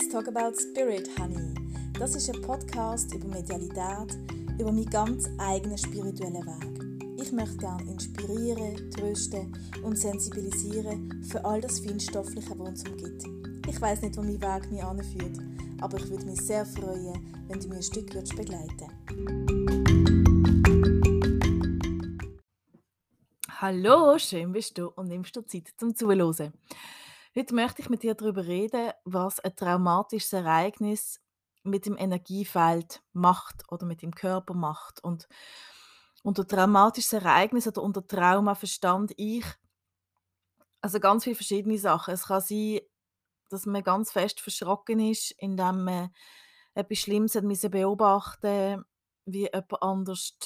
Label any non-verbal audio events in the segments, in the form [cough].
Let's Talk About Spirit, Honey. Das ist ein Podcast über Medialität, über meinen ganz eigenen spirituellen Weg. Ich möchte gerne inspirieren, trösten und sensibilisieren für all das Feinstoffliche, was uns umgibt. Ich weiß nicht, wo mein Weg mich anführt, aber ich würde mich sehr freuen, wenn du mir ein Stück würdest begleiten Hallo, schön bist du und nimmst dir Zeit zum Zuhören. Heute möchte ich mit dir darüber reden, was ein traumatisches Ereignis mit dem Energiefeld macht oder mit dem Körper macht. Und unter traumatisches Ereignis oder unter Trauma verstand ich also ganz viele verschiedene Sachen. Es kann sein, dass man ganz fest verschrocken ist, indem man etwas Schlimmes hat beobachten wie jemand anders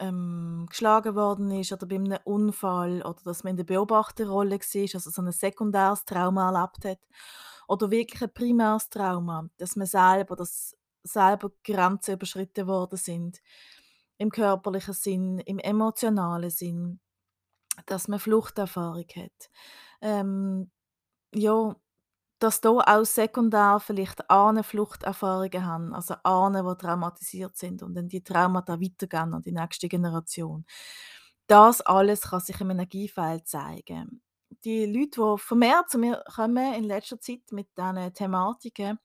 ähm, geschlagen worden ist oder bei einem Unfall oder dass man in der Beobachterrolle war, also so ein sekundäres Trauma erlebt hat. Oder wirklich ein primäres Trauma, dass man selber, dass selber Grenzen überschritten worden sind. Im körperlichen Sinn, im emotionalen Sinn. Dass man Fluchterfahrung hat. Ähm, ja, dass da auch sekundär vielleicht Ahnen Fluchterfahrungen haben, also Ahnen, die traumatisiert sind und dann die Traumata weitergehen an die nächste Generation. Das alles kann sich im Energiefeld zeigen. Die Leute, die vermehrt zu mir kommen in letzter Zeit mit diesen Thematiken,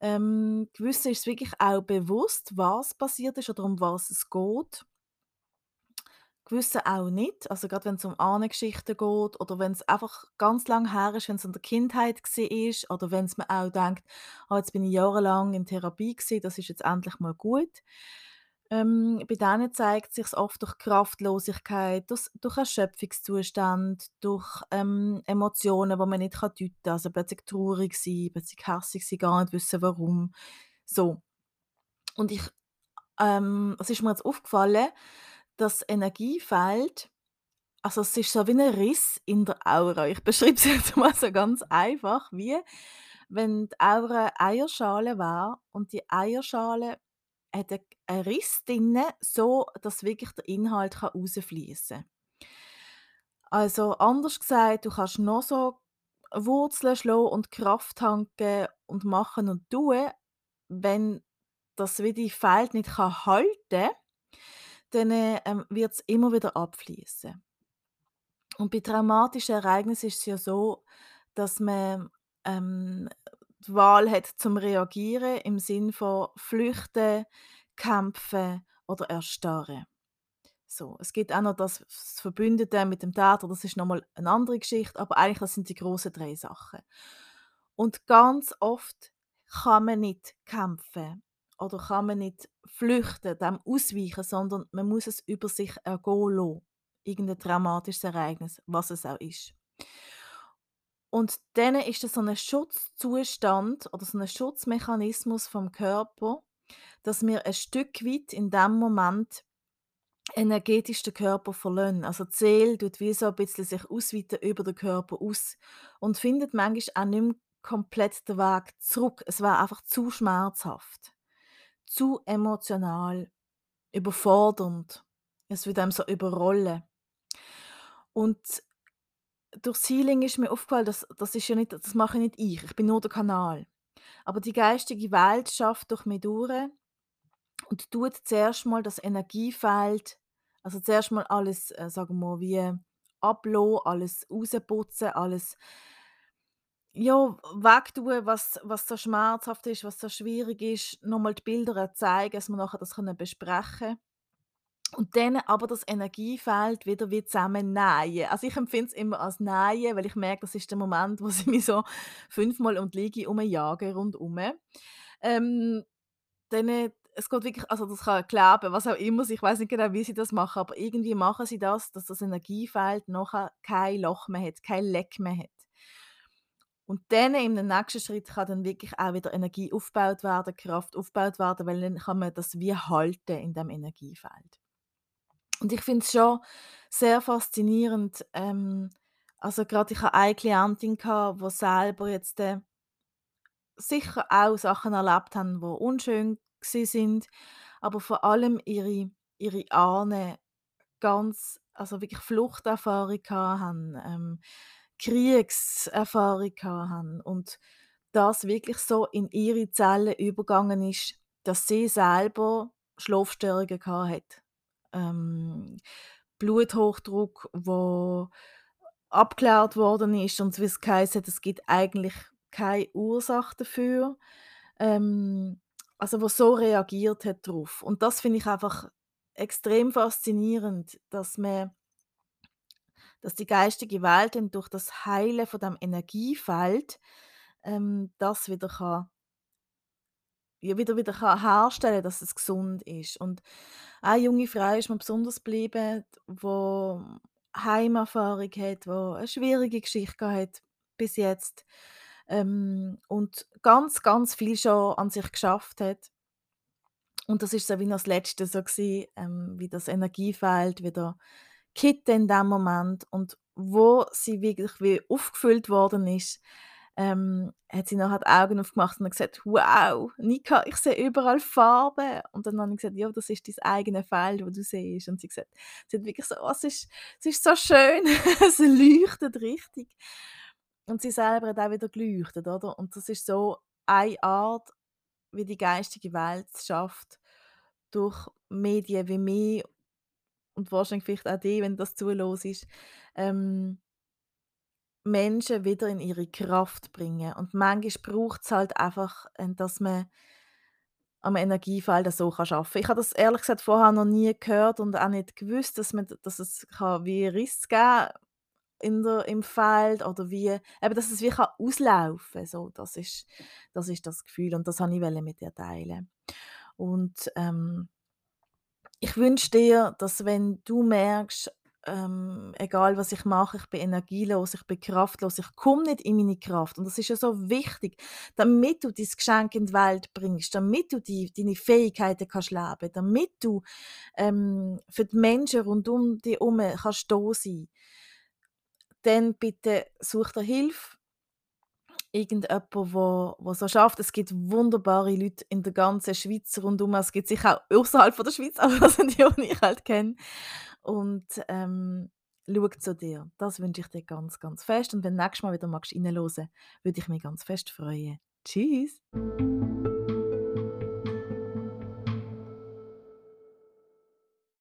ähm, gewissen ist es wirklich auch bewusst, was passiert ist oder um was es geht. Gewisse auch nicht. Also gerade wenn es um Ahnengeschichten geht oder wenn es einfach ganz lang her ist, wenn es in der Kindheit ist oder wenn es mir auch denkt, «Ah, jetzt bin ich jahrelang in Therapie gewesen, das ist jetzt endlich mal gut.» Ähm, bei denen zeigt sich oft durch Kraftlosigkeit, durch durch Erschöpfungszustand, durch, ähm, Emotionen, die man nicht kann deuten kann. Also plötzlich traurig sein, plötzlich hässig sein, gar nicht wissen warum. So. Und ich ähm, es ist mir jetzt aufgefallen das Energiefeld also es ist so wie ein Riss in der Aura. Ich beschreibe es [laughs] jetzt mal so ganz einfach, wie wenn die Aura Eierschale war und die Eierschale hat einen Riss drin, so dass wirklich der Inhalt rausfließen kann. Also anders gesagt, du kannst noch so Wurzeln schlagen und Kraft tanken und machen und tun, wenn das wie die Feld nicht halten kann, dann ähm, wird es immer wieder abfließen. Und bei traumatischen Ereignissen ist es ja so, dass man ähm, die Wahl hat zum Reagieren im Sinn von Flüchten, Kämpfen oder Erstarren. So, es gibt auch noch das, Verbündete mit dem Täter, das ist nochmal eine andere Geschichte, aber eigentlich das sind die großen drei Sachen. Und ganz oft kann man nicht kämpfen oder kann man nicht flüchten, dem ausweichen, sondern man muss es über sich ergehen lassen. Irgendein dramatisches Ereignis, was es auch ist. Und dann ist das so ein Schutzzustand oder so ein Schutzmechanismus vom Körper, dass wir ein Stück weit in dem Moment energetisch den Körper verlassen. Also die Seele tut wie so ein bisschen sich ausweiten über den Körper aus und findet manchmal auch nicht mehr komplett den Weg zurück. Es war einfach zu schmerzhaft zu emotional, überfordernd. Es wird einem so überrollen. Und durchs Healing ist mir aufgefallen, dass das ist ja nicht, das mache nicht ich. Ich bin nur der Kanal. Aber die geistige Welt schafft durch mich durch und tut zuerst mal das Energiefeld, also zuerst mal alles, äh, sagen wir mal, wie ablassen, alles rausputzen, alles ja, wegtun, was was so schmerzhaft ist, was so schwierig ist, nochmal die Bilder zeigen, dass wir nachher das können besprechen und dann aber das Energiefeld wieder wie zusammennähen. Also, ich empfinde es immer als Nähen, weil ich merke, das ist der Moment, wo [laughs] sie mich so fünfmal die Liege umjagen rundum. Ähm, dann es geht wirklich also, das kann kleben, was auch immer ich weiß nicht genau, wie sie das machen, aber irgendwie machen sie das, dass das Energiefeld nachher kein Loch mehr hat, kein Leck mehr hat. Und dann im nächsten Schritt kann dann wirklich auch wieder Energie aufgebaut werden, Kraft aufgebaut werden, weil dann kann man das wie halten in dem Energiefeld. Und ich finde es schon sehr faszinierend. Ähm, also gerade ich hatte eine Klientin gehabt, die selber jetzt äh, sicher auch Sachen erlebt haben, die unschön sind, aber vor allem ihre ihre Ahnen ganz also wirklich Fluchterfahrung haben. Ähm, Kriegserfahrung haben und das wirklich so in ihre Zellen übergegangen ist, dass sie selber Schlafstörungen hat. Ähm, Bluthochdruck, wo abgeklärt worden ist und wie es geheißen es gibt eigentlich keine Ursache dafür. Ähm, also wo so reagiert hat drauf. Und das finde ich einfach extrem faszinierend, dass man dass die geistige Welt dann durch das Heilen von dem Energiefeld ähm, das wieder kann wieder wieder kann herstellen dass es gesund ist. Und eine junge Frau ist mir besonders geblieben, die Heimerfahrung hat, die eine schwierige Geschichte hat bis jetzt, ähm, und ganz, ganz viel schon an sich geschafft hat. Und das ist so wie noch das Letzte so gewesen, ähm, wie das Energiefeld wieder kippte in dem Moment und wo sie wirklich wie aufgefüllt worden ist, ähm, hat sie nachher die Augen aufgemacht und gesagt: «Wow, Nika, ich sehe überall Farben.» Und dann habe ich gesagt: «Ja, das ist dein eigenes Feld, das du siehst.» Und sie gesagt sie hat wirklich so: «Oh, es ist es ist so schön, [laughs] es leuchtet richtig.» Und sie selber hat auch wieder geleuchtet, oder? Und das ist so eine Art, wie die geistige Welt schafft, durch Medien wie mich und wahrscheinlich vielleicht auch die, wenn das zuhörst, ähm Menschen wieder in ihre Kraft bringen. Und manchmal braucht es halt einfach, äh, dass man am Energiefeld so kann arbeiten kann. Ich habe das ehrlich gesagt vorher noch nie gehört und auch nicht gewusst, dass man dass es kann wie Riss geben in der im Feld oder wie eben, dass es wie kann auslaufen so. Das ist das ist das Gefühl und das wollte ich mit dir teilen. Und, ähm ich wünsche dir, dass wenn du merkst ähm, egal was ich mache, ich bin energielos, ich bin kraftlos, ich komme nicht in meine Kraft. Und das ist ja so wichtig, damit du dein Geschenk in die Welt bringst, damit du die, deine Fähigkeiten kannst leben, damit du ähm, für die Menschen rund um dich herum kannst da sein. Dann bitte such dir Hilfe, irgendjemand, wo, wo so schafft. Es gibt wunderbare Leute in der ganzen Schweiz rundum. Es gibt sicher auch außerhalb von der Schweiz, [laughs] aber das sind die, die ich halt kenne. Und ähm, schau zu dir. Das wünsche ich dir ganz, ganz fest. Und wenn du nächstes Mal wieder magst reinhören, würde ich mich ganz fest freuen. Tschüss!